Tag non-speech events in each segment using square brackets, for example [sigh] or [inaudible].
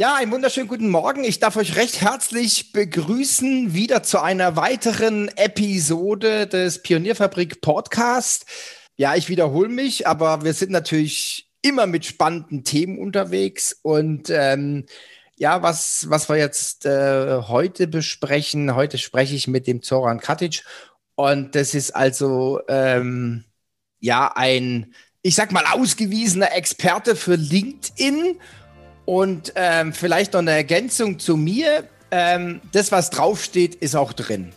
Ja, einen wunderschönen guten Morgen. Ich darf euch recht herzlich begrüßen wieder zu einer weiteren Episode des Pionierfabrik Podcast. Ja, ich wiederhole mich, aber wir sind natürlich immer mit spannenden Themen unterwegs und ähm, ja, was, was wir jetzt äh, heute besprechen, heute spreche ich mit dem Zoran Katic und das ist also ähm, ja ein, ich sag mal, ausgewiesener Experte für LinkedIn und ähm, vielleicht noch eine Ergänzung zu mir. Ähm, das, was draufsteht, ist auch drin.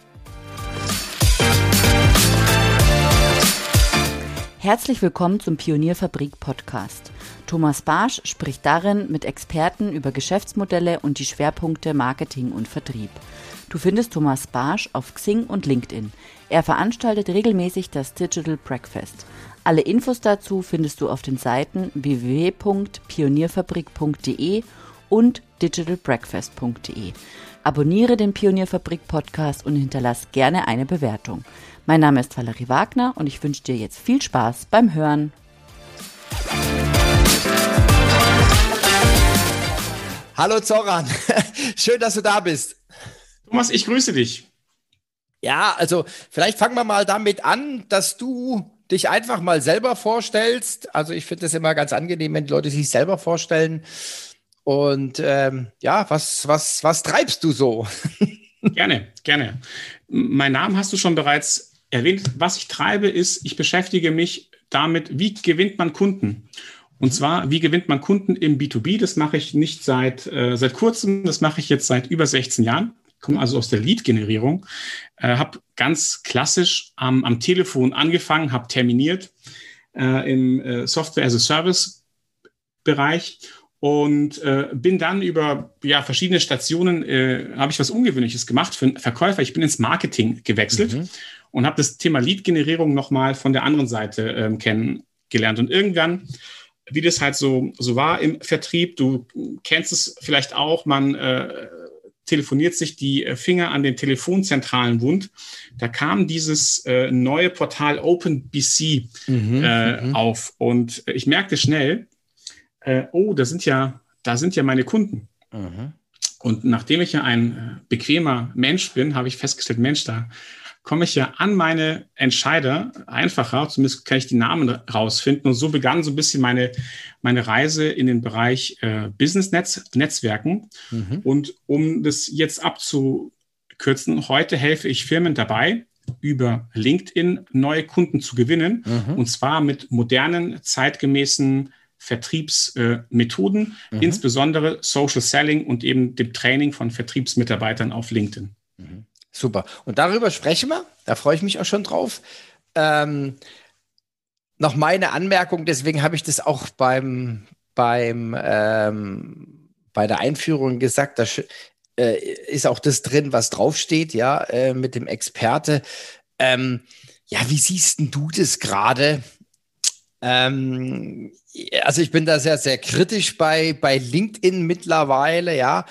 Herzlich willkommen zum Pionierfabrik Podcast. Thomas Barsch spricht darin mit Experten über Geschäftsmodelle und die Schwerpunkte Marketing und Vertrieb. Du findest Thomas Barsch auf Xing und LinkedIn. Er veranstaltet regelmäßig das Digital Breakfast. Alle Infos dazu findest du auf den Seiten www.pionierfabrik.de und digitalbreakfast.de. Abonniere den Pionierfabrik Podcast und hinterlass gerne eine Bewertung. Mein Name ist Valerie Wagner und ich wünsche dir jetzt viel Spaß beim Hören. Hallo Zoran, [laughs] schön, dass du da bist. Thomas, ich grüße dich. Ja, also vielleicht fangen wir mal damit an, dass du dich einfach mal selber vorstellst. Also ich finde es immer ganz angenehm, wenn die Leute sich selber vorstellen. Und ähm, ja, was, was, was treibst du so? [laughs] gerne, gerne. Mein Name hast du schon bereits erwähnt. Was ich treibe, ist, ich beschäftige mich damit, wie gewinnt man Kunden? Und zwar, wie gewinnt man Kunden im B2B? Das mache ich nicht seit, äh, seit kurzem, das mache ich jetzt seit über 16 Jahren komme also aus der Lead-Generierung, äh, habe ganz klassisch am, am Telefon angefangen, habe terminiert äh, im äh, Software-as-a-Service-Bereich und äh, bin dann über ja, verschiedene Stationen, äh, habe ich was Ungewöhnliches gemacht für einen Verkäufer. Ich bin ins Marketing gewechselt mhm. und habe das Thema Lead-Generierung nochmal von der anderen Seite ähm, kennengelernt. Und irgendwann wie das halt so, so war im Vertrieb. Du kennst es vielleicht auch, man äh, telefoniert sich die äh, Finger an den Telefonzentralen wund. Da kam dieses äh, neue Portal OpenBC mhm, äh, mhm. auf und ich merkte schnell, äh, oh, da sind ja, da sind ja meine Kunden. Mhm. Und nachdem ich ja ein äh, bequemer Mensch bin, habe ich festgestellt, Mensch, da komme ich ja an meine Entscheider einfacher, zumindest kann ich die Namen rausfinden. Und so begann so ein bisschen meine, meine Reise in den Bereich äh, Business-Netzwerken. Mhm. Und um das jetzt abzukürzen, heute helfe ich Firmen dabei, über LinkedIn neue Kunden zu gewinnen. Mhm. Und zwar mit modernen, zeitgemäßen Vertriebsmethoden, äh, mhm. insbesondere Social Selling und eben dem Training von Vertriebsmitarbeitern auf LinkedIn. Mhm. Super. Und darüber sprechen wir. Da freue ich mich auch schon drauf. Ähm, noch meine Anmerkung, deswegen habe ich das auch beim, beim ähm, bei der Einführung gesagt, da äh, ist auch das drin, was draufsteht, ja, äh, mit dem Experte. Ähm, ja, wie siehst du das gerade? Ähm, also ich bin da sehr, sehr kritisch bei, bei LinkedIn mittlerweile, ja.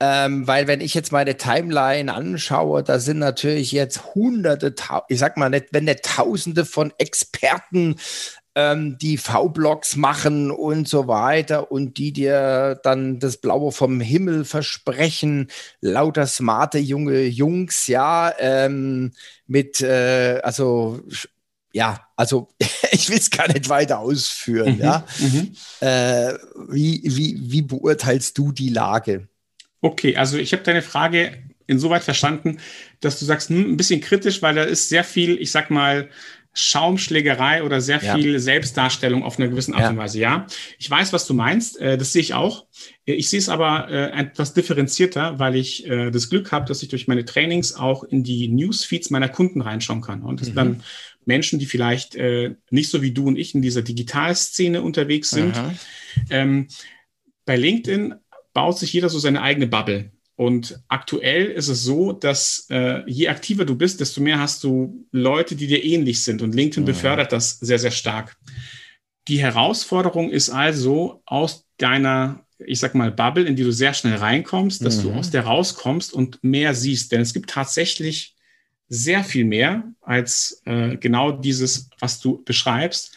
Ähm, weil wenn ich jetzt meine Timeline anschaue, da sind natürlich jetzt hunderte, ich sag mal nicht, wenn nicht tausende von Experten, ähm, die V-Blogs machen und so weiter und die dir dann das Blaue vom Himmel versprechen, lauter smarte junge Jungs, ja, ähm, mit, äh, also ja, also [laughs] ich will es gar nicht weiter ausführen, mhm, ja. Mhm. Äh, wie, wie, wie beurteilst du die Lage? Okay, also ich habe deine Frage insoweit verstanden, dass du sagst, hm, ein bisschen kritisch, weil da ist sehr viel, ich sag mal, Schaumschlägerei oder sehr viel ja. Selbstdarstellung auf einer gewissen Art ja. und Weise. Ja, ich weiß, was du meinst. Äh, das sehe ich auch. Äh, ich sehe es aber äh, etwas differenzierter, weil ich das Glück habe, dass ich durch meine Trainings auch in die Newsfeeds meiner Kunden reinschauen kann. Und das mhm. sind dann Menschen, die vielleicht nicht so wie du und ich in dieser Digitalszene unterwegs sind. Ähm, bei LinkedIn baut sich jeder so seine eigene Bubble. Und aktuell ist es so, dass äh, je aktiver du bist, desto mehr hast du Leute, die dir ähnlich sind. Und LinkedIn mhm. befördert das sehr, sehr stark. Die Herausforderung ist also aus deiner, ich sag mal, Bubble, in die du sehr schnell reinkommst, dass mhm. du aus der rauskommst und mehr siehst. Denn es gibt tatsächlich sehr viel mehr als äh, genau dieses, was du beschreibst.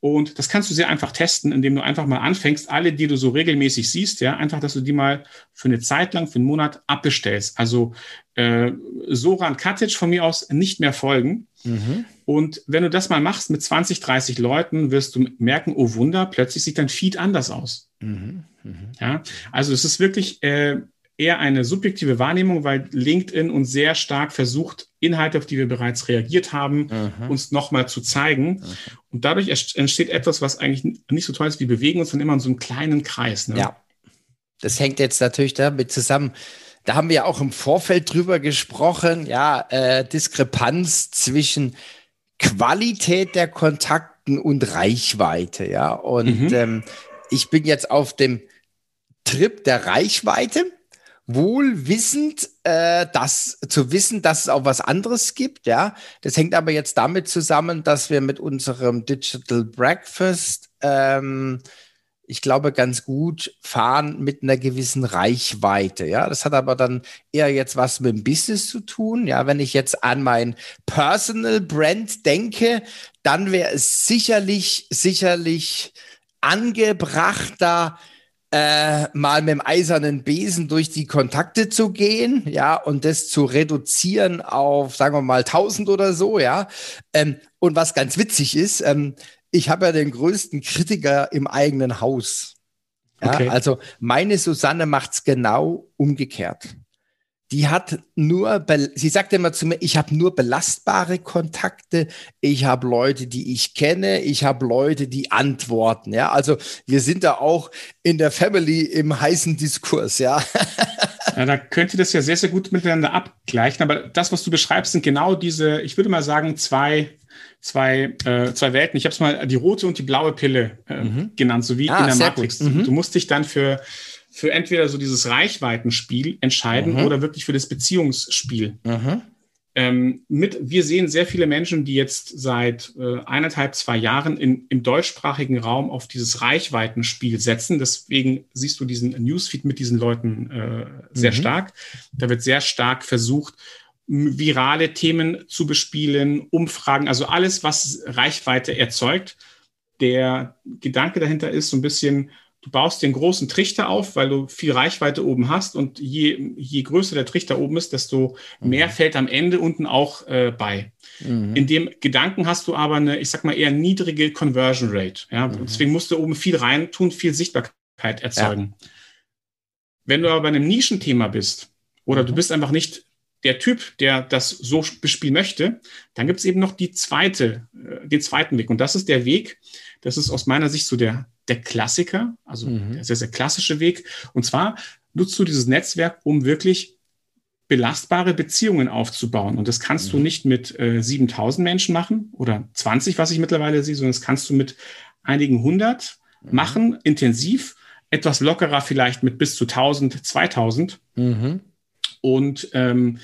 Und das kannst du sehr einfach testen, indem du einfach mal anfängst, alle, die du so regelmäßig siehst, ja, einfach, dass du die mal für eine Zeit lang, für einen Monat abbestellst. Also äh, Soran Katic von mir aus nicht mehr folgen. Mhm. Und wenn du das mal machst mit 20, 30 Leuten, wirst du merken, oh Wunder, plötzlich sieht dein Feed anders aus. Mhm. Mhm. Ja, also es ist wirklich äh, eher eine subjektive Wahrnehmung, weil LinkedIn uns sehr stark versucht, Inhalte, auf die wir bereits reagiert haben, mhm. uns nochmal zu zeigen. Mhm. Und dadurch entsteht etwas, was eigentlich nicht so toll ist. Wir bewegen uns dann immer in so einem kleinen Kreis. Ne? Ja, das hängt jetzt natürlich damit zusammen. Da haben wir auch im Vorfeld drüber gesprochen, ja, äh, Diskrepanz zwischen Qualität der Kontakten und Reichweite, ja. Und mhm. ähm, ich bin jetzt auf dem Trip der Reichweite wohl wissend, äh, das zu wissen, dass es auch was anderes gibt, ja. Das hängt aber jetzt damit zusammen, dass wir mit unserem Digital Breakfast, ähm, ich glaube, ganz gut fahren mit einer gewissen Reichweite, ja. Das hat aber dann eher jetzt was mit dem Business zu tun, ja. Wenn ich jetzt an mein Personal Brand denke, dann wäre es sicherlich, sicherlich angebrachter, äh, mal mit dem eisernen Besen durch die Kontakte zu gehen, ja, und das zu reduzieren auf, sagen wir mal, 1000 oder so, ja. Ähm, und was ganz witzig ist, ähm, ich habe ja den größten Kritiker im eigenen Haus. Ja, okay. also meine Susanne macht's genau umgekehrt die hat nur, sie sagt immer zu mir, ich habe nur belastbare Kontakte, ich habe Leute, die ich kenne, ich habe Leute, die antworten. Ja, also wir sind da auch in der Family im heißen Diskurs. Ja, [laughs] ja da könnte das ja sehr, sehr gut miteinander abgleichen. Aber das, was du beschreibst, sind genau diese, ich würde mal sagen, zwei zwei, äh, zwei Welten. Ich habe es mal die rote und die blaue Pille äh, mhm. genannt, so wie ah, in der Matrix. Mhm. Du musst dich dann für für entweder so dieses Reichweitenspiel entscheiden mhm. oder wirklich für das Beziehungsspiel. Mhm. Ähm, mit, wir sehen sehr viele Menschen, die jetzt seit äh, eineinhalb, zwei Jahren in, im deutschsprachigen Raum auf dieses Reichweitenspiel setzen. Deswegen siehst du diesen Newsfeed mit diesen Leuten äh, sehr mhm. stark. Da wird sehr stark versucht, virale Themen zu bespielen, Umfragen, also alles, was Reichweite erzeugt. Der Gedanke dahinter ist so ein bisschen, du baust den großen Trichter auf, weil du viel Reichweite oben hast und je, je größer der Trichter oben ist, desto mhm. mehr fällt am Ende unten auch äh, bei. Mhm. In dem Gedanken hast du aber eine, ich sag mal, eher niedrige Conversion Rate. Ja? Mhm. Deswegen musst du oben viel rein tun, viel Sichtbarkeit erzeugen. Ja. Wenn du aber bei einem Nischenthema bist oder du mhm. bist einfach nicht der Typ, der das so bespielen möchte, dann gibt es eben noch die zweite, äh, den zweiten Weg. Und das ist der Weg, das ist aus meiner Sicht so der, der Klassiker, also mhm. der sehr, sehr klassische Weg. Und zwar nutzt du dieses Netzwerk, um wirklich belastbare Beziehungen aufzubauen. Und das kannst mhm. du nicht mit äh, 7000 Menschen machen oder 20, was ich mittlerweile sehe, sondern das kannst du mit einigen hundert mhm. machen, intensiv, etwas lockerer vielleicht mit bis zu 1000, 2000. Mhm. Und ähm,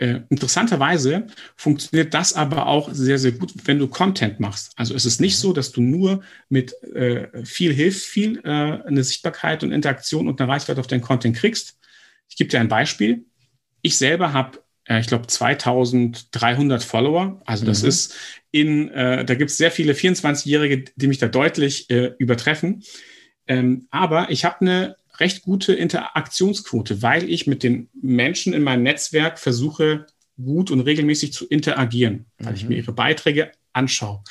äh, interessanterweise funktioniert das aber auch sehr, sehr gut, wenn du Content machst. Also es ist nicht so, dass du nur mit äh, viel hilft, viel äh, eine Sichtbarkeit und Interaktion und eine Reichweite auf deinen Content kriegst. Ich gebe dir ein Beispiel. Ich selber habe, äh, ich glaube, 2300 Follower. Also das mhm. ist in, äh, da gibt es sehr viele 24-Jährige, die mich da deutlich übertreffen. Ähm, aber ich habe eine recht gute Interaktionsquote, weil ich mit den Menschen in meinem Netzwerk versuche, gut und regelmäßig zu interagieren, weil mhm. ich mir ihre Beiträge anschaue.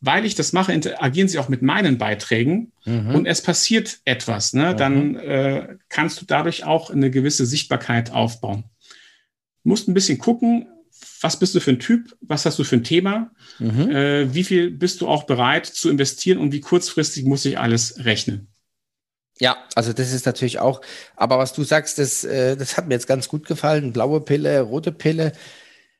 Weil ich das mache, interagieren sie auch mit meinen Beiträgen mhm. und es passiert etwas. Ne? Mhm. Dann äh, kannst du dadurch auch eine gewisse Sichtbarkeit aufbauen. Du musst ein bisschen gucken, was bist du für ein Typ, was hast du für ein Thema, mhm. äh, wie viel bist du auch bereit zu investieren und wie kurzfristig muss ich alles rechnen. Ja, also das ist natürlich auch, aber was du sagst, das, äh, das hat mir jetzt ganz gut gefallen. Blaue Pille, rote Pille,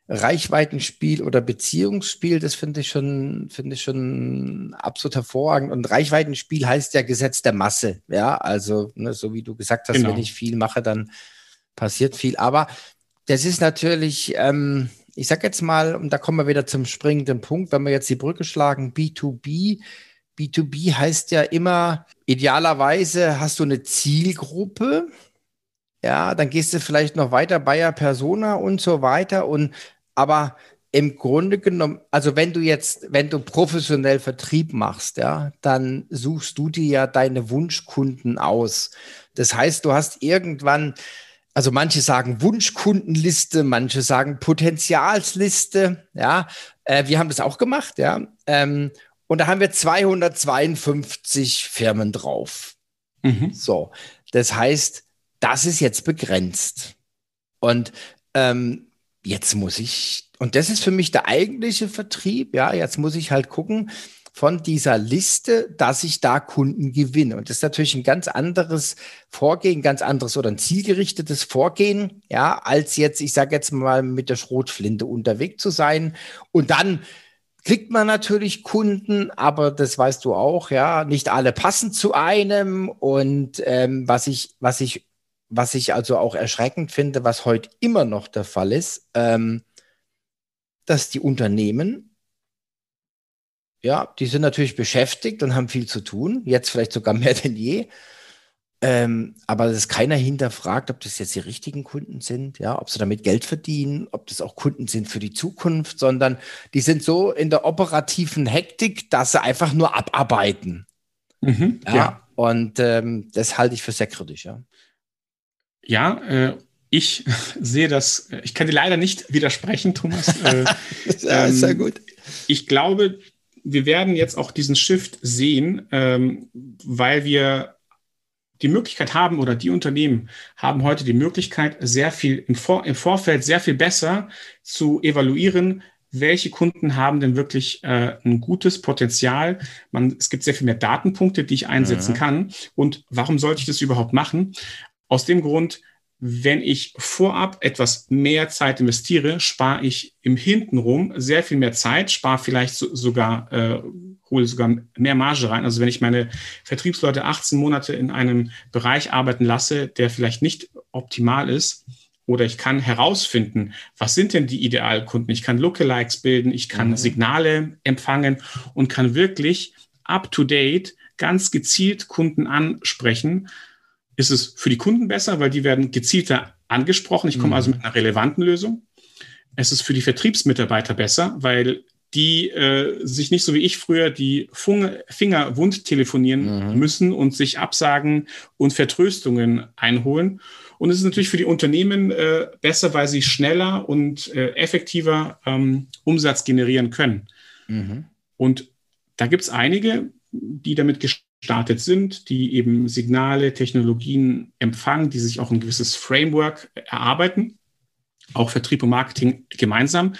Reichweitenspiel oder Beziehungsspiel, das finde ich schon, finde ich schon absolut hervorragend. Und Reichweitenspiel heißt ja Gesetz der Masse. Ja, also, ne, so wie du gesagt hast, genau. wenn ich viel mache, dann passiert viel. Aber das ist natürlich, ähm, ich sag jetzt mal, und da kommen wir wieder zum springenden Punkt, wenn wir jetzt die Brücke schlagen, B2B B2B heißt ja immer, idealerweise hast du eine Zielgruppe. Ja, dann gehst du vielleicht noch weiter Bayer Persona und so weiter. Und aber im Grunde genommen, also wenn du jetzt, wenn du professionell Vertrieb machst, ja, dann suchst du dir ja deine Wunschkunden aus. Das heißt, du hast irgendwann, also manche sagen Wunschkundenliste, manche sagen Potenzialsliste, ja. Äh, wir haben das auch gemacht, ja. Ähm, und da haben wir 252 Firmen drauf. Mhm. So, das heißt, das ist jetzt begrenzt. Und ähm, jetzt muss ich, und das ist für mich der eigentliche Vertrieb, ja, jetzt muss ich halt gucken von dieser Liste, dass ich da Kunden gewinne. Und das ist natürlich ein ganz anderes Vorgehen, ganz anderes oder ein zielgerichtetes Vorgehen, ja, als jetzt, ich sage jetzt mal, mit der Schrotflinte unterwegs zu sein und dann kriegt man natürlich Kunden, aber das weißt du auch, ja, nicht alle passen zu einem. Und ähm, was ich, was ich was ich also auch erschreckend finde, was heute immer noch der Fall ist, ähm, dass die Unternehmen, ja, die sind natürlich beschäftigt und haben viel zu tun, jetzt vielleicht sogar mehr denn je. Ähm, aber dass keiner hinterfragt, ob das jetzt die richtigen Kunden sind, ja, ob sie damit Geld verdienen, ob das auch Kunden sind für die Zukunft, sondern die sind so in der operativen Hektik, dass sie einfach nur abarbeiten. Mhm, ja, ja, Und ähm, das halte ich für sehr kritisch, ja. Ja, äh, ich [laughs] sehe das, ich kann dir leider nicht widersprechen, Thomas. [laughs] Äh, ja, ist ja ähm, gut. Ich glaube, wir werden jetzt auch diesen Shift sehen, ähm, weil wir die Möglichkeit haben oder die Unternehmen haben heute die Möglichkeit, sehr viel im, Vor im Vorfeld sehr viel besser zu evaluieren, welche Kunden haben denn wirklich äh, ein gutes Potenzial. Man, es gibt sehr viel mehr Datenpunkte, die ich einsetzen mhm. kann. Und warum sollte ich das überhaupt machen? Aus dem Grund, wenn ich vorab etwas mehr Zeit investiere, spare ich im Hintenrum sehr viel mehr Zeit, spare vielleicht so, sogar, äh, hole sogar mehr Marge rein. Also wenn ich meine Vertriebsleute 18 Monate in einem Bereich arbeiten lasse, der vielleicht nicht optimal ist, oder ich kann herausfinden, was sind denn die Idealkunden? Ich kann Lookalikes bilden, ich kann mhm. Signale empfangen und kann wirklich up to date ganz gezielt Kunden ansprechen ist es für die Kunden besser, weil die werden gezielter angesprochen. Ich komme also mhm. also mit einer relevanten Lösung. Es ist für die Vertriebsmitarbeiter besser, weil die äh, sich nicht so wie ich früher die Funge, Finger wund telefonieren mhm. müssen und sich Absagen und Vertröstungen einholen. Und es ist natürlich für die Unternehmen äh, besser, weil sie schneller und äh, effektiver ähm, Umsatz generieren können. Mhm. Und da gibt es einige, die damit gestartet sind, die eben Signale, Technologien empfangen, die sich auch ein gewisses Framework erarbeiten, auch Vertrieb und Marketing gemeinsam.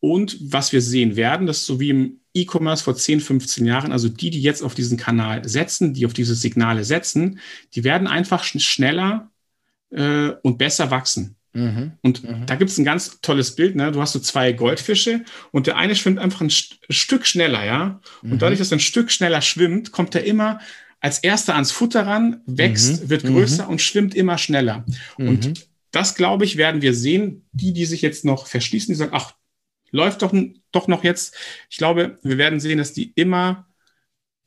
Und was wir sehen werden, dass so wie im E-Commerce vor 10, 15 Jahren, also die, die jetzt auf diesen Kanal setzen, die auf diese Signale setzen, die werden einfach schneller äh, und besser wachsen. Mhm. Und mhm. da gibt es ein ganz tolles Bild. Ne? Du hast so zwei Goldfische und der eine schwimmt einfach ein St Stück schneller, ja. Und mhm. dadurch, dass er ein Stück schneller schwimmt, kommt er immer als erster ans Futter ran, wächst, mhm. wird größer mhm. und schwimmt immer schneller. Und mhm. das, glaube ich, werden wir sehen. Die, die sich jetzt noch verschließen, die sagen, ach, läuft doch, doch noch jetzt. Ich glaube, wir werden sehen, dass die immer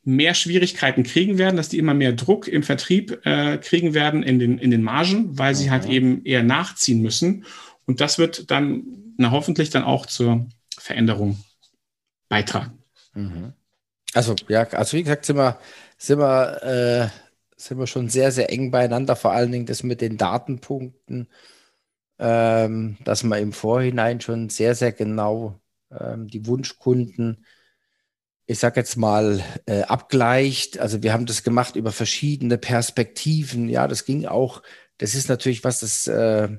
mehr Schwierigkeiten kriegen werden, dass die immer mehr Druck im Vertrieb äh, kriegen werden in den, in den Margen, weil sie halt eben eher nachziehen müssen. Und das wird dann na, hoffentlich dann auch zur Veränderung beitragen. Mhm. Also, ja, also wie gesagt, sind wir, sind wir, äh, sind wir schon sehr, sehr eng beieinander, vor allen Dingen das mit den Datenpunkten, ähm, dass man im Vorhinein schon sehr, sehr genau ähm, die Wunschkunden ich sag jetzt mal, äh, abgleicht. Also wir haben das gemacht über verschiedene Perspektiven. Ja, das ging auch, das ist natürlich was, das, äh,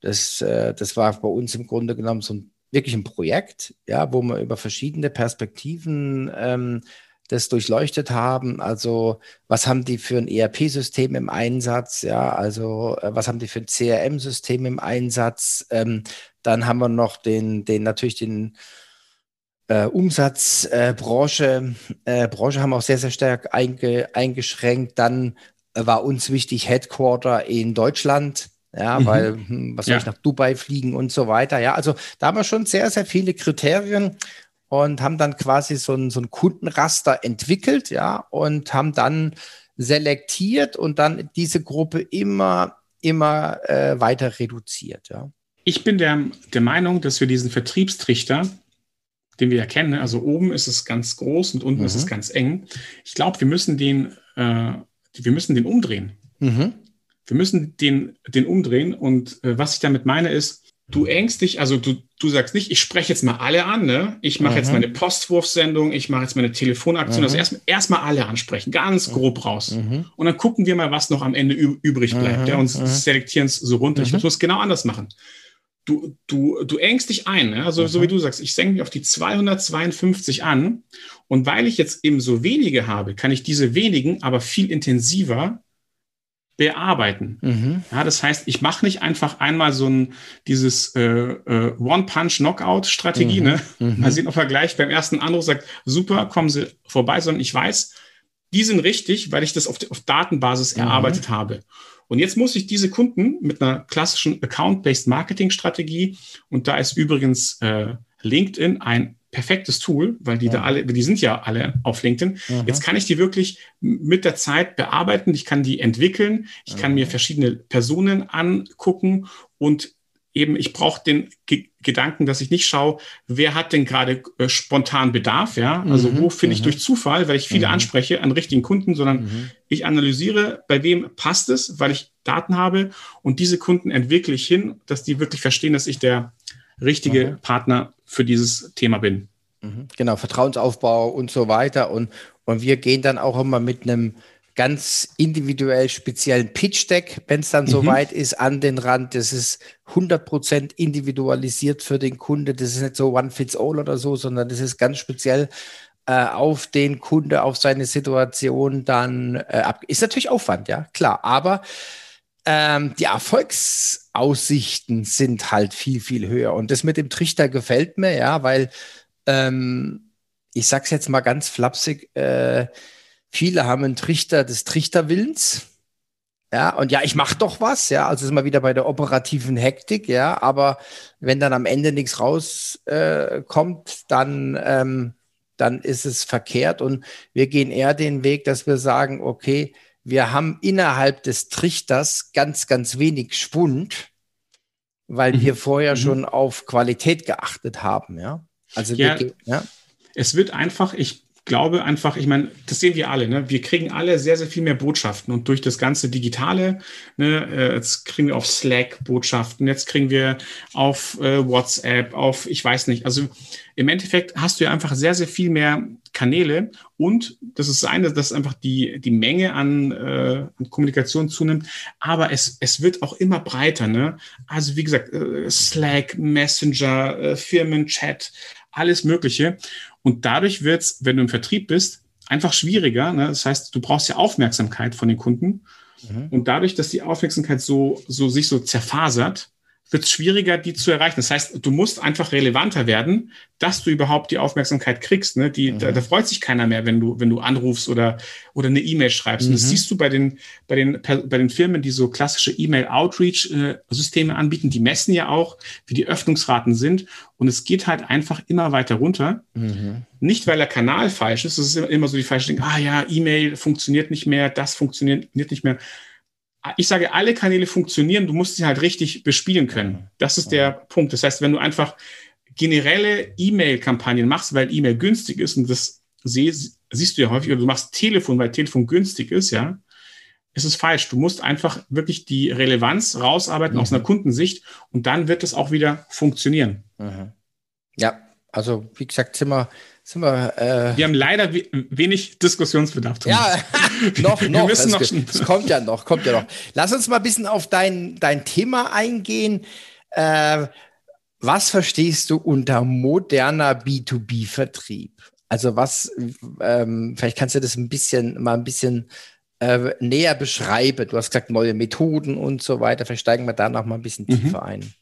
das, äh, das war bei uns im Grunde genommen so ein wirklich ein Projekt, ja, wo wir über verschiedene Perspektiven ähm, das durchleuchtet haben. Also was haben die für ein ERP-System im Einsatz? Ja, also äh, was haben die für ein CRM-System im Einsatz? Ähm, dann haben wir noch den, den natürlich den äh, Umsatzbranche äh, äh, Branche haben auch sehr, sehr stark einge, eingeschränkt. Dann war uns wichtig Headquarter in Deutschland. Ja, mhm. weil, hm, was soll ja. ich nach Dubai fliegen und so weiter. Ja, also da haben wir schon sehr, sehr viele Kriterien und haben dann quasi so ein, so ein Kundenraster entwickelt, ja, und haben dann selektiert und dann diese Gruppe immer, immer äh, weiter reduziert, ja. Ich bin der, der Meinung, dass wir diesen Vertriebstrichter, den wir ja kennen, ne, also oben ist es ganz groß und unten mhm. ist es mhm. ganz eng. Ich glaube, wir müssen den, äh, wir müssen den umdrehen. Mhm. Wir müssen den, den umdrehen. Und äh, was ich damit meine ist, du engst dich, also du, du sagst nicht, ich spreche jetzt mal alle an, ne? Ich mache mhm. jetzt meine Postwurfsendung, ich mache jetzt meine Telefonaktion. Also mhm. Also erstmal erst alle ansprechen, ganz mhm. grob raus. Mhm. Und dann gucken wir mal, was noch am Ende übrig bleibt. Mhm. Ja, und selektieren es so runter. Ich muss es genau anders machen. Du, du, du engst dich ein, ne? also so wie du sagst, ich senke mich auf die 252 an. Und weil ich jetzt eben so wenige habe, kann ich diese wenigen aber viel intensiver bearbeiten. Mhm. Ja, das heißt, ich mache nicht einfach einmal so ein dieses äh, äh, One-Punch-Knockout-Strategie, mhm. ne? Mhm. Mal sehen, ob er gleich beim ersten Anruf sagt, super, kommen Sie vorbei, sondern ich weiß, die sind richtig, weil ich das auf, auf Datenbasis mhm. erarbeitet habe. Und jetzt muss ich diese Kunden mit einer klassischen Account-Based Marketing-Strategie, und da ist übrigens äh, LinkedIn ein perfektes Tool, weil die ja. da alle, die sind ja alle auf LinkedIn. Mhm. Jetzt kann ich die wirklich mit der Zeit bearbeiten. Ich kann die entwickeln. Ich mhm. kann mir verschiedene Personen angucken und eben, ich brauche den G Gedanken, dass ich nicht schaue, wer hat denn gerade äh, spontan Bedarf, ja? Also mhm. wo finde ich mhm. durch Zufall, weil ich viele mhm. anspreche an richtigen Kunden, sondern mhm. ich analysiere, bei wem passt es, weil ich Daten habe und diese Kunden entwickle ich hin, dass die wirklich verstehen, dass ich der richtige mhm. Partner für dieses Thema bin. Mhm. Genau, Vertrauensaufbau und so weiter. Und, und wir gehen dann auch immer mit einem ganz individuell speziellen Pitch-Deck, wenn es dann mhm. soweit ist, an den Rand. Das ist 100% individualisiert für den Kunde. Das ist nicht so One-Fits-All oder so, sondern das ist ganz speziell äh, auf den Kunde, auf seine Situation dann äh, ab. Ist natürlich Aufwand, ja, klar. Aber ähm, die Erfolgsaussichten sind halt viel, viel höher. Und das mit dem Trichter gefällt mir, ja, weil ähm, ich sag's jetzt mal ganz flapsig, äh, viele haben einen Trichter des Trichterwillens. Ja, und ja, ich mache doch was, ja, also ist mal wieder bei der operativen Hektik, ja, aber wenn dann am Ende nichts rauskommt, äh, dann, ähm, dann ist es verkehrt und wir gehen eher den Weg, dass wir sagen, okay, wir haben innerhalb des Trichters ganz, ganz wenig Schwund, weil mhm. wir vorher mhm. schon auf Qualität geachtet haben, ja. Also ja, wir, ja. Es wird einfach, ich glaube einfach, ich meine, das sehen wir alle, ne? wir kriegen alle sehr, sehr viel mehr Botschaften und durch das ganze Digitale, ne, äh, jetzt kriegen wir auf Slack Botschaften, jetzt kriegen wir auf äh, WhatsApp, auf, ich weiß nicht, also im Endeffekt hast du ja einfach sehr, sehr viel mehr Kanäle und das ist eine, dass einfach die, die Menge an, äh, an Kommunikation zunimmt, aber es, es wird auch immer breiter, ne? Also wie gesagt, äh, Slack, Messenger, äh, Firmenchat, alles Mögliche. Und dadurch wird es, wenn du im Vertrieb bist, einfach schwieriger. Ne? Das heißt, du brauchst ja Aufmerksamkeit von den Kunden. Mhm. Und dadurch, dass die Aufmerksamkeit so, so sich so zerfasert, wird es schwieriger, die zu erreichen. Das heißt, du musst einfach relevanter werden, dass du überhaupt die Aufmerksamkeit kriegst. Ne? Die, mhm. da, da, freut sich keiner mehr, wenn du, wenn du anrufst oder, oder eine E-Mail schreibst. Mhm. Und das mhm. siehst du bei den, bei den, bei den Firmen, die so klassische E-Mail-Outreach-Systeme anbieten. Die messen ja auch, wie die Öffnungsraten sind. Und es geht halt einfach immer weiter runter. Mhm. Nicht, weil der Kanal falsch ist. Das ist immer so die falsche Dinge. Ah ja, E-Mail funktioniert nicht mehr, das funktioniert nicht mehr ich sage, alle Kanäle funktionieren, du musst sie halt richtig bespielen können. Das ist der Punkt. Das heißt, wenn du einfach generelle E-Mail-Kampagnen machst, weil E-Mail günstig ist, und das siehst, du ja häufig, oder du machst Telefon, weil Telefon günstig ist, ja, ist es falsch. Du musst einfach wirklich die Relevanz rausarbeiten mhm. aus einer Kundensicht und dann wird es auch wieder funktionieren. Mhm. Ja, also wie gesagt, sind wir, sind wir, äh wir haben leider we wenig Diskussionsbedarf. Ja, noch, [laughs] noch. Wir noch es, es kommt ja noch, kommt ja noch. Lass uns mal ein bisschen auf dein, dein Thema eingehen. Äh, was verstehst du unter moderner B2B-Vertrieb? Also was, ähm, vielleicht kannst du das ein bisschen, mal ein bisschen äh, näher beschreiben. Du hast gesagt, neue Methoden und so weiter. Vielleicht steigen wir da noch mal ein bisschen mhm. tiefer ein.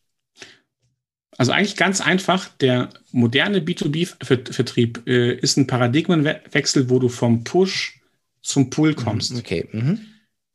Also eigentlich ganz einfach, der moderne B2B-Vertrieb äh, ist ein Paradigmenwechsel, wo du vom Push zum Pull kommst. Mhm, okay. Mhm.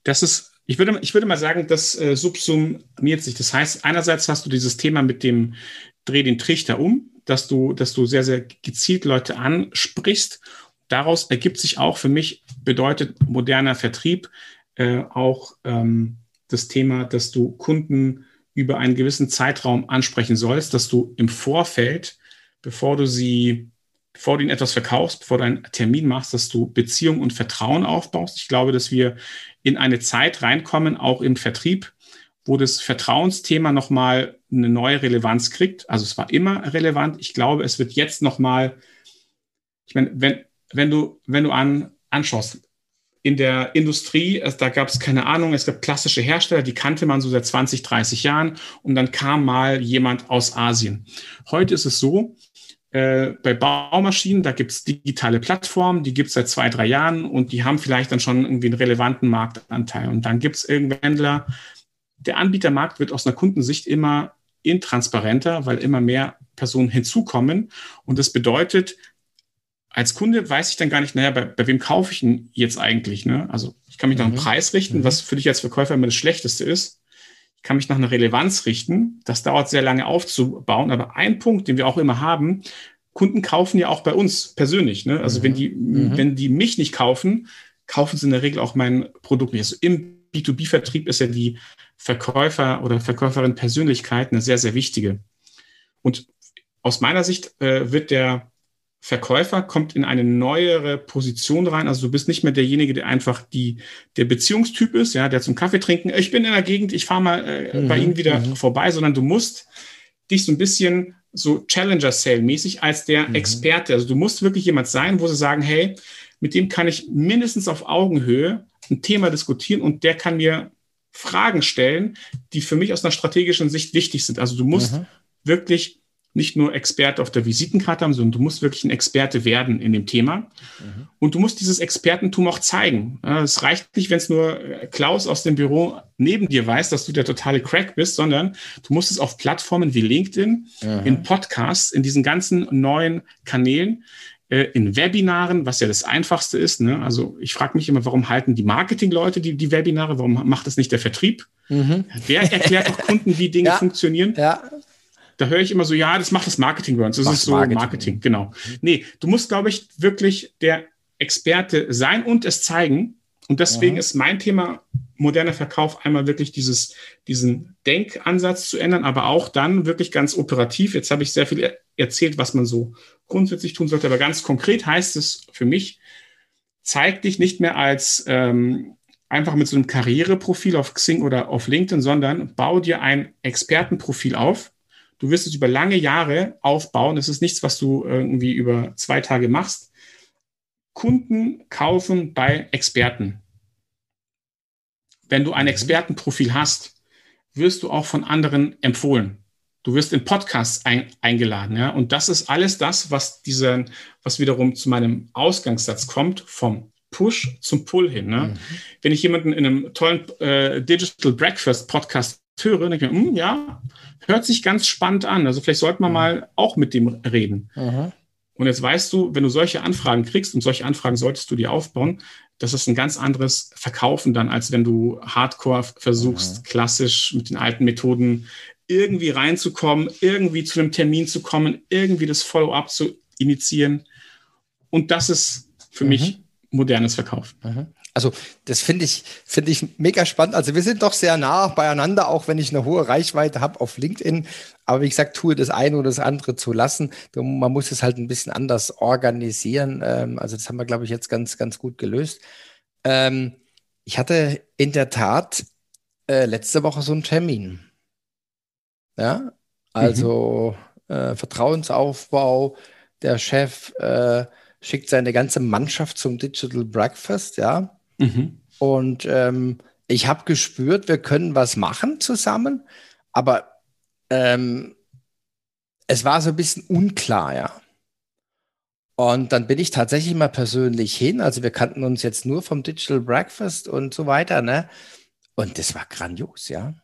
Das ist, ich würde, ich würde mal sagen, das äh, subsumiert sich. Das heißt, einerseits hast du dieses Thema mit dem Dreh den Trichter um, dass du, dass du sehr, sehr gezielt Leute ansprichst. Daraus ergibt sich auch für mich, bedeutet moderner Vertrieb äh, auch ähm, das Thema, dass du Kunden über einen gewissen Zeitraum ansprechen sollst, dass du im Vorfeld, bevor du sie, bevor du ihnen etwas verkaufst, bevor du einen Termin machst, dass du Beziehung und Vertrauen aufbaust. Ich glaube, dass wir in eine Zeit reinkommen, auch im Vertrieb, wo das Vertrauensthema nochmal eine neue Relevanz kriegt. Also es war immer relevant. Ich glaube, es wird jetzt nochmal, ich meine, wenn, wenn du, wenn du an, anschaust, in der Industrie, da gab es keine Ahnung, es gab klassische Hersteller, die kannte man so seit 20, 30 Jahren und dann kam mal jemand aus Asien. Heute ist es so, äh, bei Baumaschinen, da gibt es digitale Plattformen, die gibt es seit zwei, drei Jahren und die haben vielleicht dann schon irgendwie einen relevanten Marktanteil. Und dann gibt es irgendwelche Händler, der Anbietermarkt wird aus einer Kundensicht immer intransparenter, weil immer mehr Personen hinzukommen. Und das bedeutet, als Kunde weiß ich dann gar nicht, naja, bei, bei wem kaufe ich denn jetzt eigentlich? Ne? Also ich kann mich nach einem mhm. Preis richten, mhm. was für dich als Verkäufer immer das Schlechteste ist. Ich kann mich nach einer Relevanz richten. Das dauert sehr lange aufzubauen. Aber ein Punkt, den wir auch immer haben, Kunden kaufen ja auch bei uns persönlich. Ne? Also mhm. wenn die, mhm. wenn die mich nicht kaufen, kaufen sie in der Regel auch mein Produkt nicht. Also im B2B-Vertrieb ist ja die Verkäufer oder Verkäuferin Persönlichkeit eine sehr, sehr wichtige. Und aus meiner Sicht äh, wird der Verkäufer kommt in eine neuere Position rein. Also du bist nicht mehr derjenige, der einfach die, der Beziehungstyp ist, ja, der zum Kaffee trinken, ich bin in der Gegend, ich fahre mal äh, mhm, bei Ihnen wieder mhm. vorbei, sondern du musst dich so ein bisschen so Challenger-Sale-mäßig als der mhm. Experte. Also du musst wirklich jemand sein, wo sie sagen, hey, mit dem kann ich mindestens auf Augenhöhe ein Thema diskutieren und der kann mir Fragen stellen, die für mich aus einer strategischen Sicht wichtig sind. Also du musst mhm. wirklich nicht nur Experte auf der Visitenkarte haben, sondern du musst wirklich ein Experte werden in dem Thema. Mhm. Und du musst dieses Expertentum auch zeigen. Es reicht nicht, wenn es nur äh, Klaus aus dem Büro neben dir weiß, dass du der totale Crack bist, sondern du musst es auf Plattformen wie LinkedIn, mhm. in Podcasts, in diesen ganzen neuen Kanälen, äh, in Webinaren, was ja das Einfachste ist. Ne? Also ich frage mich immer, warum halten die Marketingleute die, die Webinare? Warum macht das nicht der Vertrieb? Mhm. Wer erklärt doch Kunden, wie [laughs] Dinge ja. funktionieren? Ja da höre ich immer so, ja, das macht das Marketing bei uns. Das Macht ist so Marketing. Marketing, genau. Nee, du musst, glaube ich, wirklich der Experte sein und es zeigen. Und deswegen mhm. ist mein Thema moderner Verkauf einmal wirklich dieses, diesen Denkansatz zu ändern, aber auch dann wirklich ganz operativ. Jetzt habe ich sehr viel erzählt, was man so grundsätzlich tun sollte, aber ganz konkret heißt es für mich, zeig dich nicht mehr als ähm, einfach mit so einem Karriereprofil auf Xing oder auf LinkedIn, sondern bau dir ein Expertenprofil auf, Du wirst es über lange Jahre aufbauen. Das ist nichts, was du irgendwie über zwei Tage machst. Kunden kaufen bei Experten. Wenn du ein mhm. Expertenprofil hast, wirst du auch von anderen empfohlen. Du wirst in Podcasts ein, eingeladen, ja. Und das ist alles das, was diesen, was wiederum zu meinem Ausgangssatz kommt, vom Push zum Pull hin. Ne? Mhm. Wenn ich jemanden in einem tollen äh, Digital Breakfast Podcast höre, denke ich mir, hm, ja, hört sich ganz spannend an. Also vielleicht sollte man mhm. mal auch mit dem reden. Mhm. Und jetzt weißt du, wenn du solche Anfragen kriegst, und solche Anfragen solltest du dir aufbauen, das ist ein ganz anderes Verkaufen dann, als wenn du Hardcore versuchst, mhm. klassisch mit den alten Methoden irgendwie reinzukommen, irgendwie zu einem Termin zu kommen, irgendwie das Follow-up zu initiieren. Und das ist für mich mhm. modernes Verkaufen. Also das finde ich, finde ich mega spannend. Also wir sind doch sehr nah beieinander, auch wenn ich eine hohe Reichweite habe auf LinkedIn. Aber wie gesagt, tue das eine oder das andere zu lassen. Man muss es halt ein bisschen anders organisieren. Ähm, also das haben wir, glaube ich, jetzt ganz, ganz gut gelöst. Ähm, ich hatte in der Tat äh, letzte Woche so einen Termin. Ja, also mhm. äh, Vertrauensaufbau, der Chef äh, schickt seine ganze Mannschaft zum Digital Breakfast, ja. Mhm. Und ähm, ich habe gespürt, wir können was machen zusammen, aber ähm, es war so ein bisschen unklar, ja. Und dann bin ich tatsächlich mal persönlich hin. Also wir kannten uns jetzt nur vom Digital Breakfast und so weiter, ne? Und das war grandios, ja.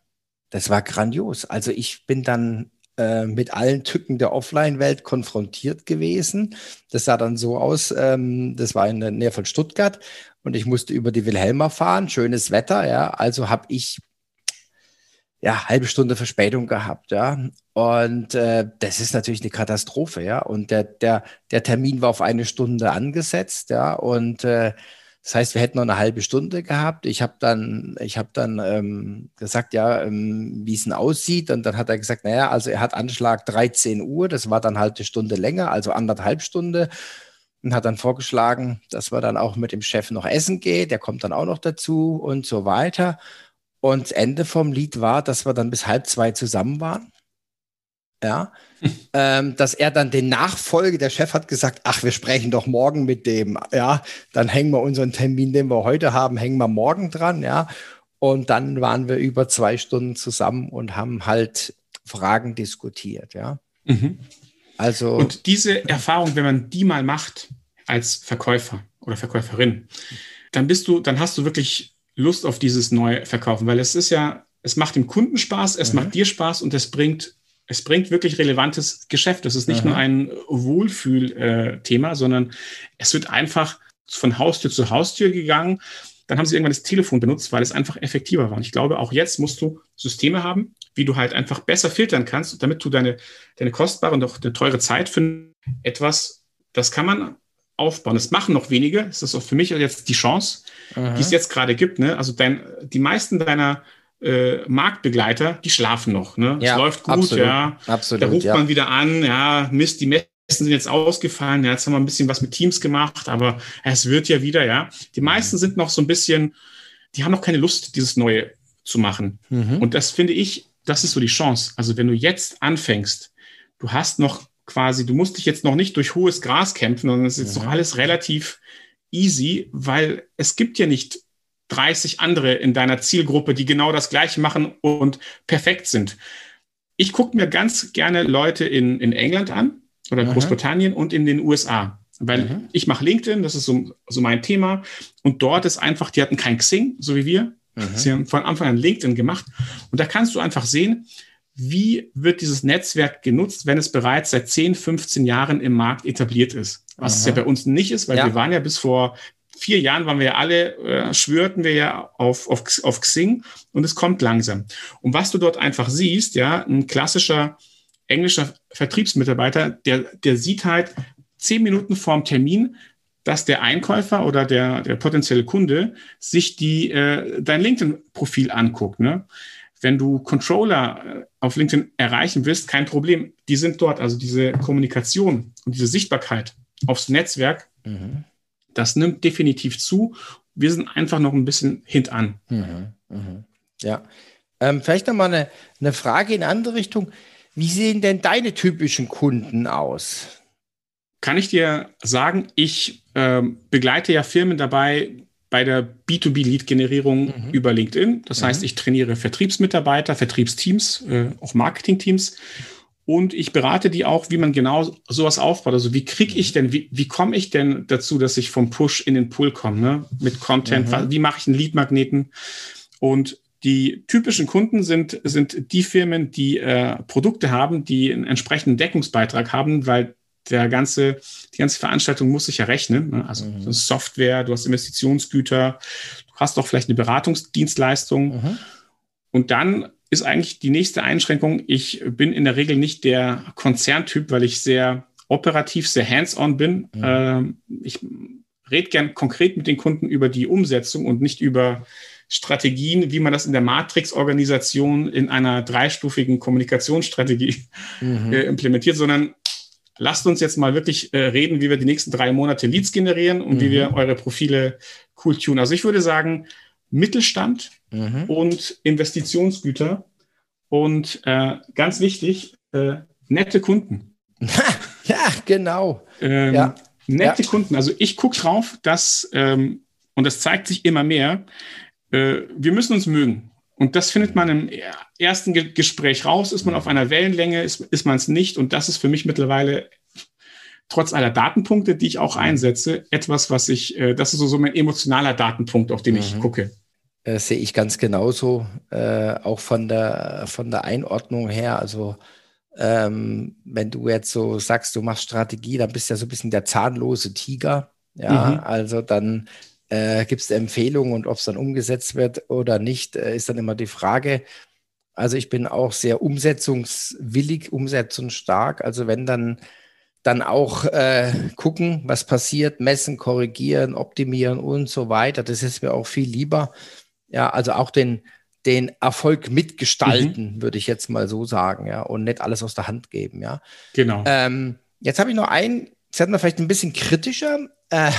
Das war grandios. Also ich bin dann äh, mit allen Tücken der Offline-Welt konfrontiert gewesen. Das sah dann so aus, ähm, das war in der Nähe von Stuttgart und ich musste über die Wilhelma fahren, schönes Wetter, ja. Also habe ich ja halbe Stunde Verspätung gehabt, ja. Und äh, das ist natürlich eine Katastrophe, ja. Und der, der, der Termin war auf eine Stunde angesetzt, ja. Und äh, Das heißt, wir hätten noch eine halbe Stunde gehabt. Ich habe dann, ich habe dann ähm, gesagt, ja, ähm, wie es denn aussieht. Und dann hat er gesagt, naja, also er hat Anschlag 13 Uhr. Das war dann halt eine Stunde länger, also anderthalb Stunde. Und hat dann vorgeschlagen, dass man dann auch mit dem Chef noch essen geht. Der kommt dann auch noch dazu und so weiter. Und das Ende vom Lied war, dass wir dann bis halb zwei zusammen waren ja, ähm, dass er dann den Nachfolge, der Chef hat gesagt, ach, wir sprechen doch morgen mit dem, ja, dann hängen wir unseren Termin, den wir heute haben, hängen wir morgen dran, ja. Und dann waren wir über zwei Stunden zusammen und haben halt Fragen diskutiert, ja. Mhm. Also. Und diese Erfahrung, wenn man die mal macht als Verkäufer oder Verkäuferin, dann bist du, dann hast du wirklich Lust auf dieses neue Verkaufen, weil es ist ja, es macht dem Kunden Spaß, es mhm. macht dir Spaß und es bringt es bringt wirklich relevantes Geschäft. Es ist nicht Aha. nur ein Wohlfühlthema, sondern es wird einfach von Haustür zu Haustür gegangen. Dann haben sie irgendwann das Telefon benutzt, weil es einfach effektiver war. Und ich glaube, auch jetzt musst du Systeme haben, wie du halt einfach besser filtern kannst, damit du deine, deine kostbare und auch eine teure Zeit für etwas, das kann man aufbauen. Das machen noch wenige. Das ist auch für mich jetzt die Chance, Aha. die es jetzt gerade gibt. Ne? Also dein, die meisten deiner äh, Marktbegleiter, die schlafen noch. Ne? Ja, es läuft gut, absolut, ja. Absolut, da ruft ja. man wieder an, ja, Mist, die Messen sind jetzt ausgefallen, ja, jetzt haben wir ein bisschen was mit Teams gemacht, aber es wird ja wieder, ja. Die meisten sind noch so ein bisschen, die haben noch keine Lust, dieses Neue zu machen. Mhm. Und das finde ich, das ist so die Chance. Also wenn du jetzt anfängst, du hast noch quasi, du musst dich jetzt noch nicht durch hohes Gras kämpfen, sondern es ist jetzt mhm. noch alles relativ easy, weil es gibt ja nicht 30 andere in deiner Zielgruppe, die genau das Gleiche machen und perfekt sind. Ich gucke mir ganz gerne Leute in, in England an oder Aha. Großbritannien und in den USA. Weil Aha. ich mache LinkedIn, das ist so, so mein Thema. Und dort ist einfach, die hatten kein Xing, so wie wir. Aha. Sie haben von Anfang an LinkedIn gemacht. Und da kannst du einfach sehen, wie wird dieses Netzwerk genutzt, wenn es bereits seit 10, 15 Jahren im Markt etabliert ist. Was Aha. es ja bei uns nicht ist, weil ja. wir waren ja bis vor vier Jahren waren wir alle, äh, schwörten wir ja auf, auf, auf Xing und es kommt langsam. Und was du dort einfach siehst, ja, ein klassischer englischer Vertriebsmitarbeiter, der, der sieht halt zehn Minuten vorm Termin, dass der Einkäufer oder der, der potenzielle Kunde sich die, äh, dein LinkedIn-Profil anguckt. Ne? Wenn du Controller äh, auf LinkedIn erreichen willst, kein Problem. Die sind dort. Also diese Kommunikation und diese Sichtbarkeit aufs Netzwerk, mhm das nimmt definitiv zu. Wir sind einfach noch ein bisschen hintan. Mhm, mh. Ja. Ähm, vielleicht nochmal eine, eine Frage in eine andere Richtung. Wie sehen denn deine typischen Kunden aus? Kann ich dir sagen, ich äh, begleite ja Firmen dabei bei der B2B-Lead-Generierung mhm. über LinkedIn. Das mhm. heißt, ich trainiere Vertriebsmitarbeiter, Vertriebsteams, äh, auch Marketingteams und ich berate die auch, wie man genau sowas aufbaut. Also wie kriege ich denn, wie, wie komme ich denn dazu, dass ich vom Push in den Pull komme, ne? Mit Content, mhm. wie mache ich einen Lead-Magneten? Und die typischen Kunden sind, sind die Firmen, die äh, Produkte haben, die einen entsprechenden Deckungsbeitrag haben, weil der ganze, die ganze Veranstaltung muss sich ja rechnen. Ne? Also mhm. Software, du hast Investitionsgüter, du hast doch vielleicht eine Beratungsdienstleistung. Mhm. Und dann ist eigentlich die nächste Einschränkung. Ich bin in der Regel nicht der Konzerntyp, weil ich sehr operativ, sehr hands-on bin. Mhm. Ähm, ich rede gern konkret mit den Kunden über die Umsetzung und nicht über Strategien, wie man das in der Matrix-Organisation in einer dreistufigen Kommunikationsstrategie mhm. äh, implementiert, sondern lasst uns jetzt mal wirklich äh, reden, wie wir die nächsten drei Monate Leads generieren und mhm. wie wir eure Profile cool tunen. Also ich würde sagen, Mittelstand mhm. und Investitionsgüter und äh, ganz wichtig, äh, nette Kunden. [laughs] ja, genau. Ähm, ja. Nette ja. Kunden. Also ich gucke drauf, dass, ähm, und das zeigt sich immer mehr, äh, wir müssen uns mögen. Und das findet man im ersten Ge Gespräch raus. Ist man auf einer Wellenlänge, ist, ist man es nicht. Und das ist für mich mittlerweile trotz aller Datenpunkte, die ich auch einsetze, etwas, was ich, äh, das ist so, so mein emotionaler Datenpunkt, auf den mhm. ich gucke. Äh, sehe ich ganz genauso, äh, auch von der, von der Einordnung her. Also ähm, wenn du jetzt so sagst, du machst Strategie, dann bist du ja so ein bisschen der zahnlose Tiger. Ja, mhm. also dann äh, gibt es Empfehlungen und ob es dann umgesetzt wird oder nicht, äh, ist dann immer die Frage. Also ich bin auch sehr umsetzungswillig, umsetzungsstark. Also wenn dann dann auch äh, gucken, was passiert, messen, korrigieren, optimieren und so weiter. Das ist mir auch viel lieber. Ja, also auch den, den Erfolg mitgestalten, mhm. würde ich jetzt mal so sagen, ja, und nicht alles aus der Hand geben, ja. Genau. Ähm, jetzt habe ich noch ein, jetzt hat man vielleicht ein bisschen kritischer. [laughs] Äh,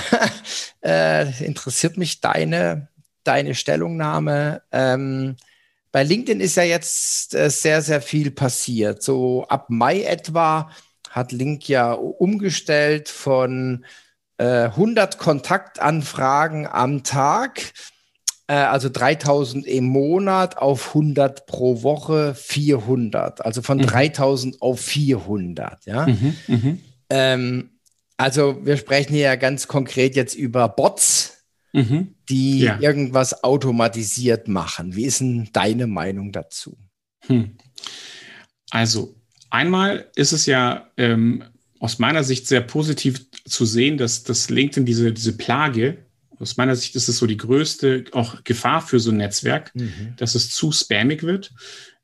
äh, interessiert mich deine, deine Stellungnahme. Ähm, bei LinkedIn ist ja jetzt äh, sehr, sehr viel passiert. So ab Mai etwa hat Link ja umgestellt von äh, 100 Kontaktanfragen am Tag, äh, also 3000 im Monat, auf 100 pro Woche, 400. Also von mhm. 3000 auf 400. Ja? Mhm, mh. ähm, also wir sprechen hier ja ganz konkret jetzt über Bots, mhm. die ja. irgendwas automatisiert machen. Wie ist denn deine Meinung dazu? Hm. Also Einmal ist es ja ähm, aus meiner Sicht sehr positiv zu sehen, dass das LinkedIn diese, diese Plage, aus meiner Sicht ist es so die größte auch Gefahr für so ein Netzwerk, mhm. dass es zu spammig wird,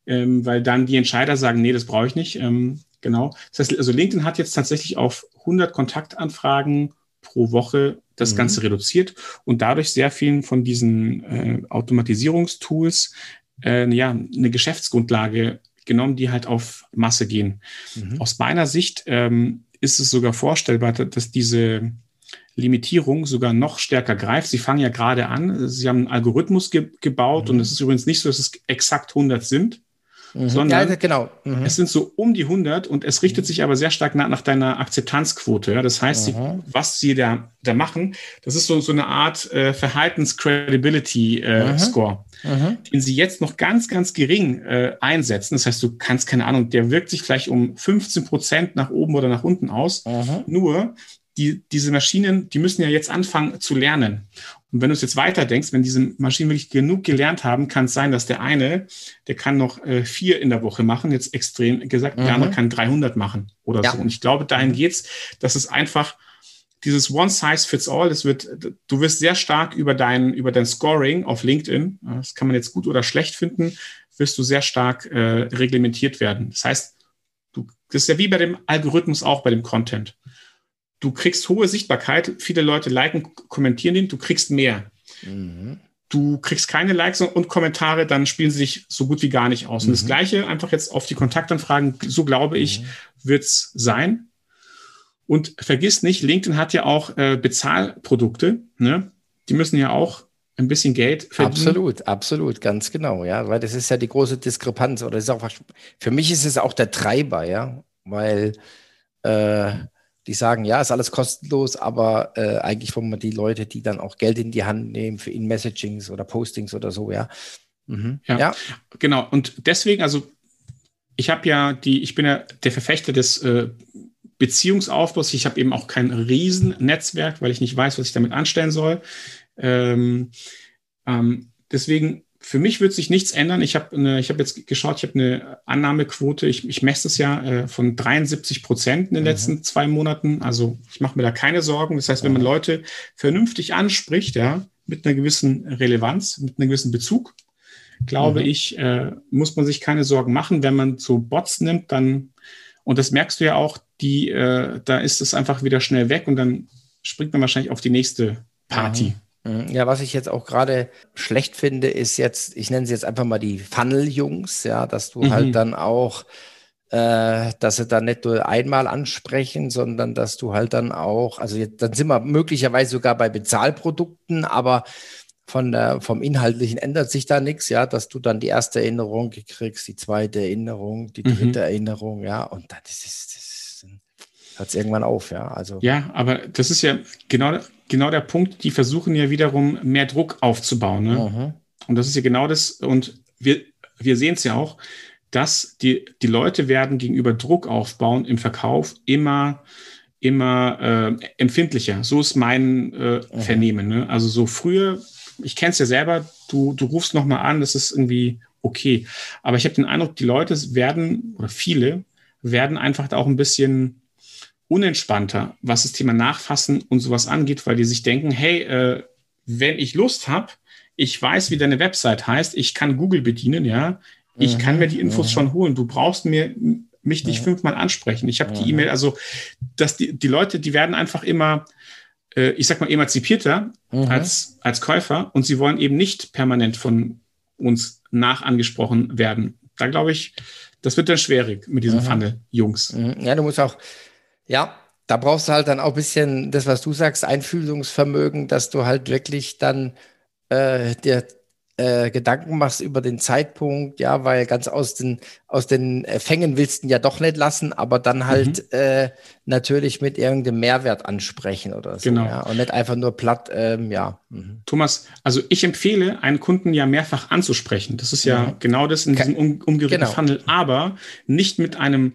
ähm, weil dann die Entscheider sagen, nee, das brauche ich nicht. Ähm, genau. Das heißt, also LinkedIn hat jetzt tatsächlich auf 100 Kontaktanfragen pro Woche das mhm. Ganze reduziert und dadurch sehr vielen von diesen äh, Automatisierungstools äh, ja, eine Geschäftsgrundlage genommen, die halt auf Masse gehen. Mhm. Aus meiner Sicht ähm, ist es sogar vorstellbar, dass diese Limitierung sogar noch stärker greift. Sie fangen ja gerade an. Sie haben einen Algorithmus ge gebaut mhm. und es ist übrigens nicht so, dass es exakt 100 sind, Mhm. Sondern ja, genau. Mhm. es sind so um die 100 und es richtet mhm. sich aber sehr stark nach, nach deiner Akzeptanzquote. Ja? Das heißt, sie, mhm. was sie da, da machen, das ist so, so eine Art äh, Verhaltens-Credibility-Score, äh, mhm. den sie jetzt noch ganz, ganz gering äh, einsetzen. Das heißt, du kannst, keine Ahnung, der wirkt sich vielleicht um 15 Prozent nach oben oder nach unten aus. Nur die, diese Maschinen, die müssen ja jetzt anfangen zu lernen. Und wenn du es jetzt weiterdenkst, wenn diese Maschinen wirklich genug gelernt haben, kann es sein, dass der eine, der kann noch äh, vier in der Woche machen, jetzt extrem gesagt, mhm. der andere kann 300 machen oder ja. so. Und ich glaube, dahin geht's, dass es einfach dieses One Size Fits All, das wird, du wirst sehr stark über dein, über dein Scoring auf LinkedIn, das kann man jetzt gut oder schlecht finden, wirst du sehr stark äh, reglementiert werden. Das heißt, du, das ist ja wie bei dem Algorithmus auch bei dem Content du kriegst hohe Sichtbarkeit, viele Leute liken, kommentieren den, du kriegst mehr. Mhm. Du kriegst keine Likes und Kommentare, dann spielen sie sich so gut wie gar nicht aus. Mhm. Und das mhm. Gleiche einfach jetzt auf die Kontaktanfragen, so glaube ich, mhm. wird's sein. Und vergiss nicht, LinkedIn hat ja auch äh, Bezahlprodukte. Ne? Die müssen ja auch ein bisschen Geld verdienen. Absolut, absolut, ganz genau, ja, weil das ist ja die große Diskrepanz oder ist auch für mich ist es auch der Treiber, ja, weil äh, die sagen, ja, ist alles kostenlos, aber äh, eigentlich wollen wir die Leute, die dann auch Geld in die Hand nehmen für In-Messagings oder Postings oder so, ja. Mhm. ja. Ja, genau. Und deswegen, also ich habe ja die, ich bin ja der Verfechter des äh, Beziehungsaufbaus. Ich habe eben auch kein Riesennetzwerk, weil ich nicht weiß, was ich damit anstellen soll. Ähm, ähm, deswegen für mich wird sich nichts ändern. Ich habe ich habe jetzt geschaut, ich habe eine Annahmequote, ich, ich messe das ja äh, von 73 Prozent in den mhm. letzten zwei Monaten. Also ich mache mir da keine Sorgen. Das heißt, wenn man mhm. Leute vernünftig anspricht, ja, mit einer gewissen Relevanz, mit einem gewissen Bezug, glaube mhm. ich, äh, muss man sich keine Sorgen machen. Wenn man so Bots nimmt, dann, und das merkst du ja auch, die, äh, da ist es einfach wieder schnell weg und dann springt man wahrscheinlich auf die nächste Party. Mhm. Mhm. Ja, was ich jetzt auch gerade schlecht finde, ist jetzt, ich nenne sie jetzt einfach mal die Funnel-Jungs, ja, dass du halt mhm. halt dann auch, äh, dass sie dann nicht nur einmal ansprechen, sondern dass du halt dann auch, also jetzt, dann sind wir möglicherweise sogar bei Bezahlprodukten, aber von der, vom Inhaltlichen ändert sich da nichts, ja, dass du dann die erste Erinnerung kriegst, die zweite Erinnerung, die dritte mhm. Erinnerung, ja, und das ist, das hört es irgendwann auf, ja. Also. Ja, aber das ist ja genau, genau der Punkt, die versuchen ja wiederum mehr Druck aufzubauen. Ne? Mhm. Und das ist ja genau das, und wir, wir sehen es ja auch, dass die, die Leute werden gegenüber Druck aufbauen im Verkauf immer, immer äh, empfindlicher. So ist mein äh, mhm. Vernehmen. Ne? Also so früher, ich kenne es ja selber, du, du rufst nochmal an, das ist irgendwie okay. Aber ich habe den Eindruck, die Leute werden, oder viele, werden einfach auch ein bisschen unentspannter, was das Thema Nachfassen und sowas angeht, weil die sich denken, hey, äh, wenn ich Lust habe, ich weiß, wie deine Website heißt, ich kann Google bedienen, ja, ich mhm. kann mir die Infos mhm. schon holen. Du brauchst mir mich nicht mhm. fünfmal ansprechen. Ich habe die E-Mail, also dass die, die Leute, die werden einfach immer, äh, ich sag mal, emanzipierter mhm. als, als Käufer und sie wollen eben nicht permanent von uns nach angesprochen werden. Da glaube ich, das wird dann schwierig mit diesem mhm. Funnel, Jungs. Mhm. Ja, du musst auch, ja, da brauchst du halt dann auch ein bisschen das, was du sagst, Einfühlungsvermögen, dass du halt wirklich dann äh, dir äh, Gedanken machst über den Zeitpunkt, ja, weil ganz aus den, aus den Fängen willst du ihn ja doch nicht lassen, aber dann halt mhm. äh, natürlich mit irgendeinem Mehrwert ansprechen oder so. Genau. Ja, und nicht einfach nur platt, ähm, ja. Mhm. Thomas, also ich empfehle, einen Kunden ja mehrfach anzusprechen. Das ist ja mhm. genau das in diesem um, umgerührten genau. Funnel, aber nicht mit einem,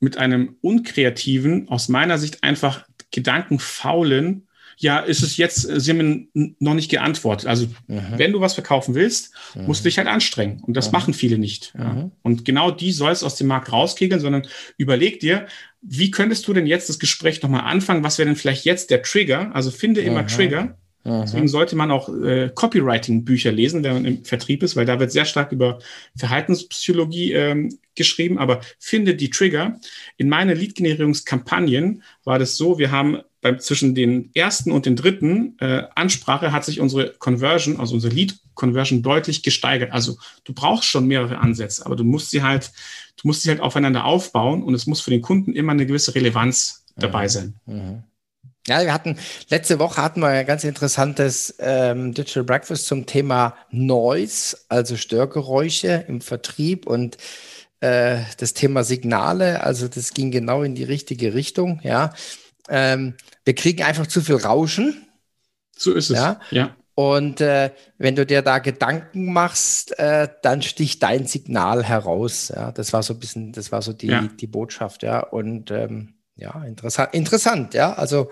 mit einem unkreativen, aus meiner Sicht einfach gedankenfaulen ja, ist es jetzt, äh, Sie haben noch nicht geantwortet. Also, mhm. wenn du was verkaufen willst, mhm. musst du dich halt anstrengen. Und das mhm. machen viele nicht. Ja. Und genau die soll es aus dem Markt rauskegeln, sondern überleg dir, wie könntest du denn jetzt das Gespräch nochmal anfangen? Was wäre denn vielleicht jetzt der Trigger? Also finde immer Trigger. Deswegen sollte man auch äh, Copywriting-Bücher lesen, wenn man im Vertrieb ist, weil da wird sehr stark über Verhaltenspsychologie ähm, geschrieben. Aber finde die Trigger. In meinen Lead-Generierungskampagnen war das so, wir haben beim, zwischen den ersten und den dritten äh, Ansprache hat sich unsere Conversion, also unsere Lead-Conversion deutlich gesteigert. Also du brauchst schon mehrere Ansätze, aber du musst sie halt, du musst sie halt aufeinander aufbauen und es muss für den Kunden immer eine gewisse Relevanz dabei mhm. sein. Mhm. Ja, wir hatten letzte Woche hatten wir ein ganz interessantes ähm, Digital Breakfast zum Thema Noise, also Störgeräusche im Vertrieb und äh, das Thema Signale. Also das ging genau in die richtige Richtung. Ja, ähm, wir kriegen einfach zu viel Rauschen. So ist es. Ja. ja. Und äh, wenn du dir da Gedanken machst, äh, dann sticht dein Signal heraus. Ja, das war so ein bisschen, das war so die, ja. die Botschaft. Ja, und ähm, ja, interessant, interessant. Ja, also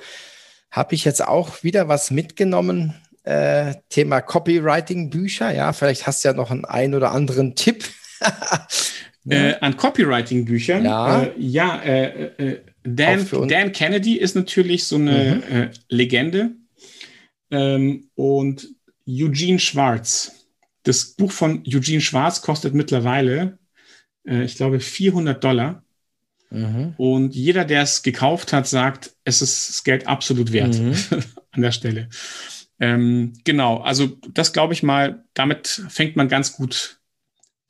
habe ich jetzt auch wieder was mitgenommen. Äh, Thema Copywriting-Bücher. Ja, vielleicht hast du ja noch einen, einen oder anderen Tipp. [laughs] äh, an Copywriting-Büchern. Ja, äh, ja äh, äh, Dan, Dan Kennedy ist natürlich so eine mhm. äh, Legende. Ähm, und Eugene Schwarz. Das Buch von Eugene Schwarz kostet mittlerweile, ich glaube, 400 Dollar. Mhm. Und jeder, der es gekauft hat, sagt, es ist das Geld absolut wert mhm. [laughs] an der Stelle. Ähm, genau, also das glaube ich mal, damit fängt man ganz gut,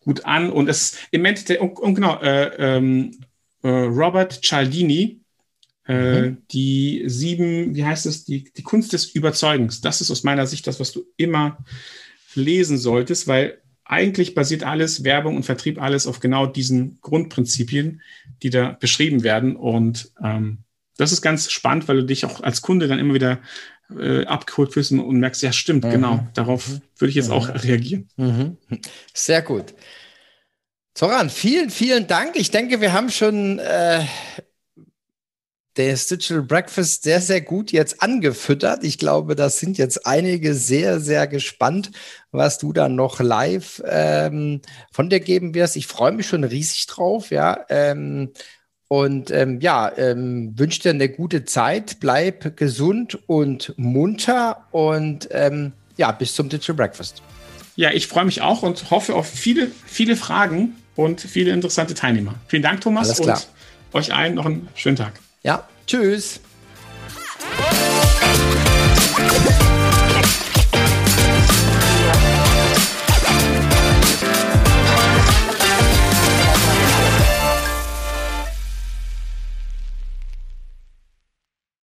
gut an. Und es im Endeffekt, und, und genau, äh, ähm, äh, Robert Cialdini, äh, mhm. die sieben, wie heißt es, die, die Kunst des Überzeugens. Das ist aus meiner Sicht das, was du immer lesen solltest, weil eigentlich basiert alles, Werbung und Vertrieb, alles auf genau diesen Grundprinzipien, die da beschrieben werden. Und ähm, das ist ganz spannend, weil du dich auch als Kunde dann immer wieder äh, abgeholt fühlst und merkst, ja, stimmt, mhm. genau, darauf würde ich jetzt mhm. auch reagieren. Mhm. Sehr gut. Zoran, vielen, vielen Dank. Ich denke, wir haben schon äh, das Digital Breakfast sehr, sehr gut jetzt angefüttert. Ich glaube, das sind jetzt einige sehr, sehr gespannt, was du dann noch live ähm, von dir geben wirst. Ich freue mich schon riesig drauf, ja. Ähm, und ähm, ja, ähm, wünsche dir eine gute Zeit, bleib gesund und munter und ähm, ja, bis zum Digital Breakfast. Ja, ich freue mich auch und hoffe auf viele, viele Fragen und viele interessante Teilnehmer. Vielen Dank, Thomas, und euch allen noch einen schönen Tag. Ja, tschüss.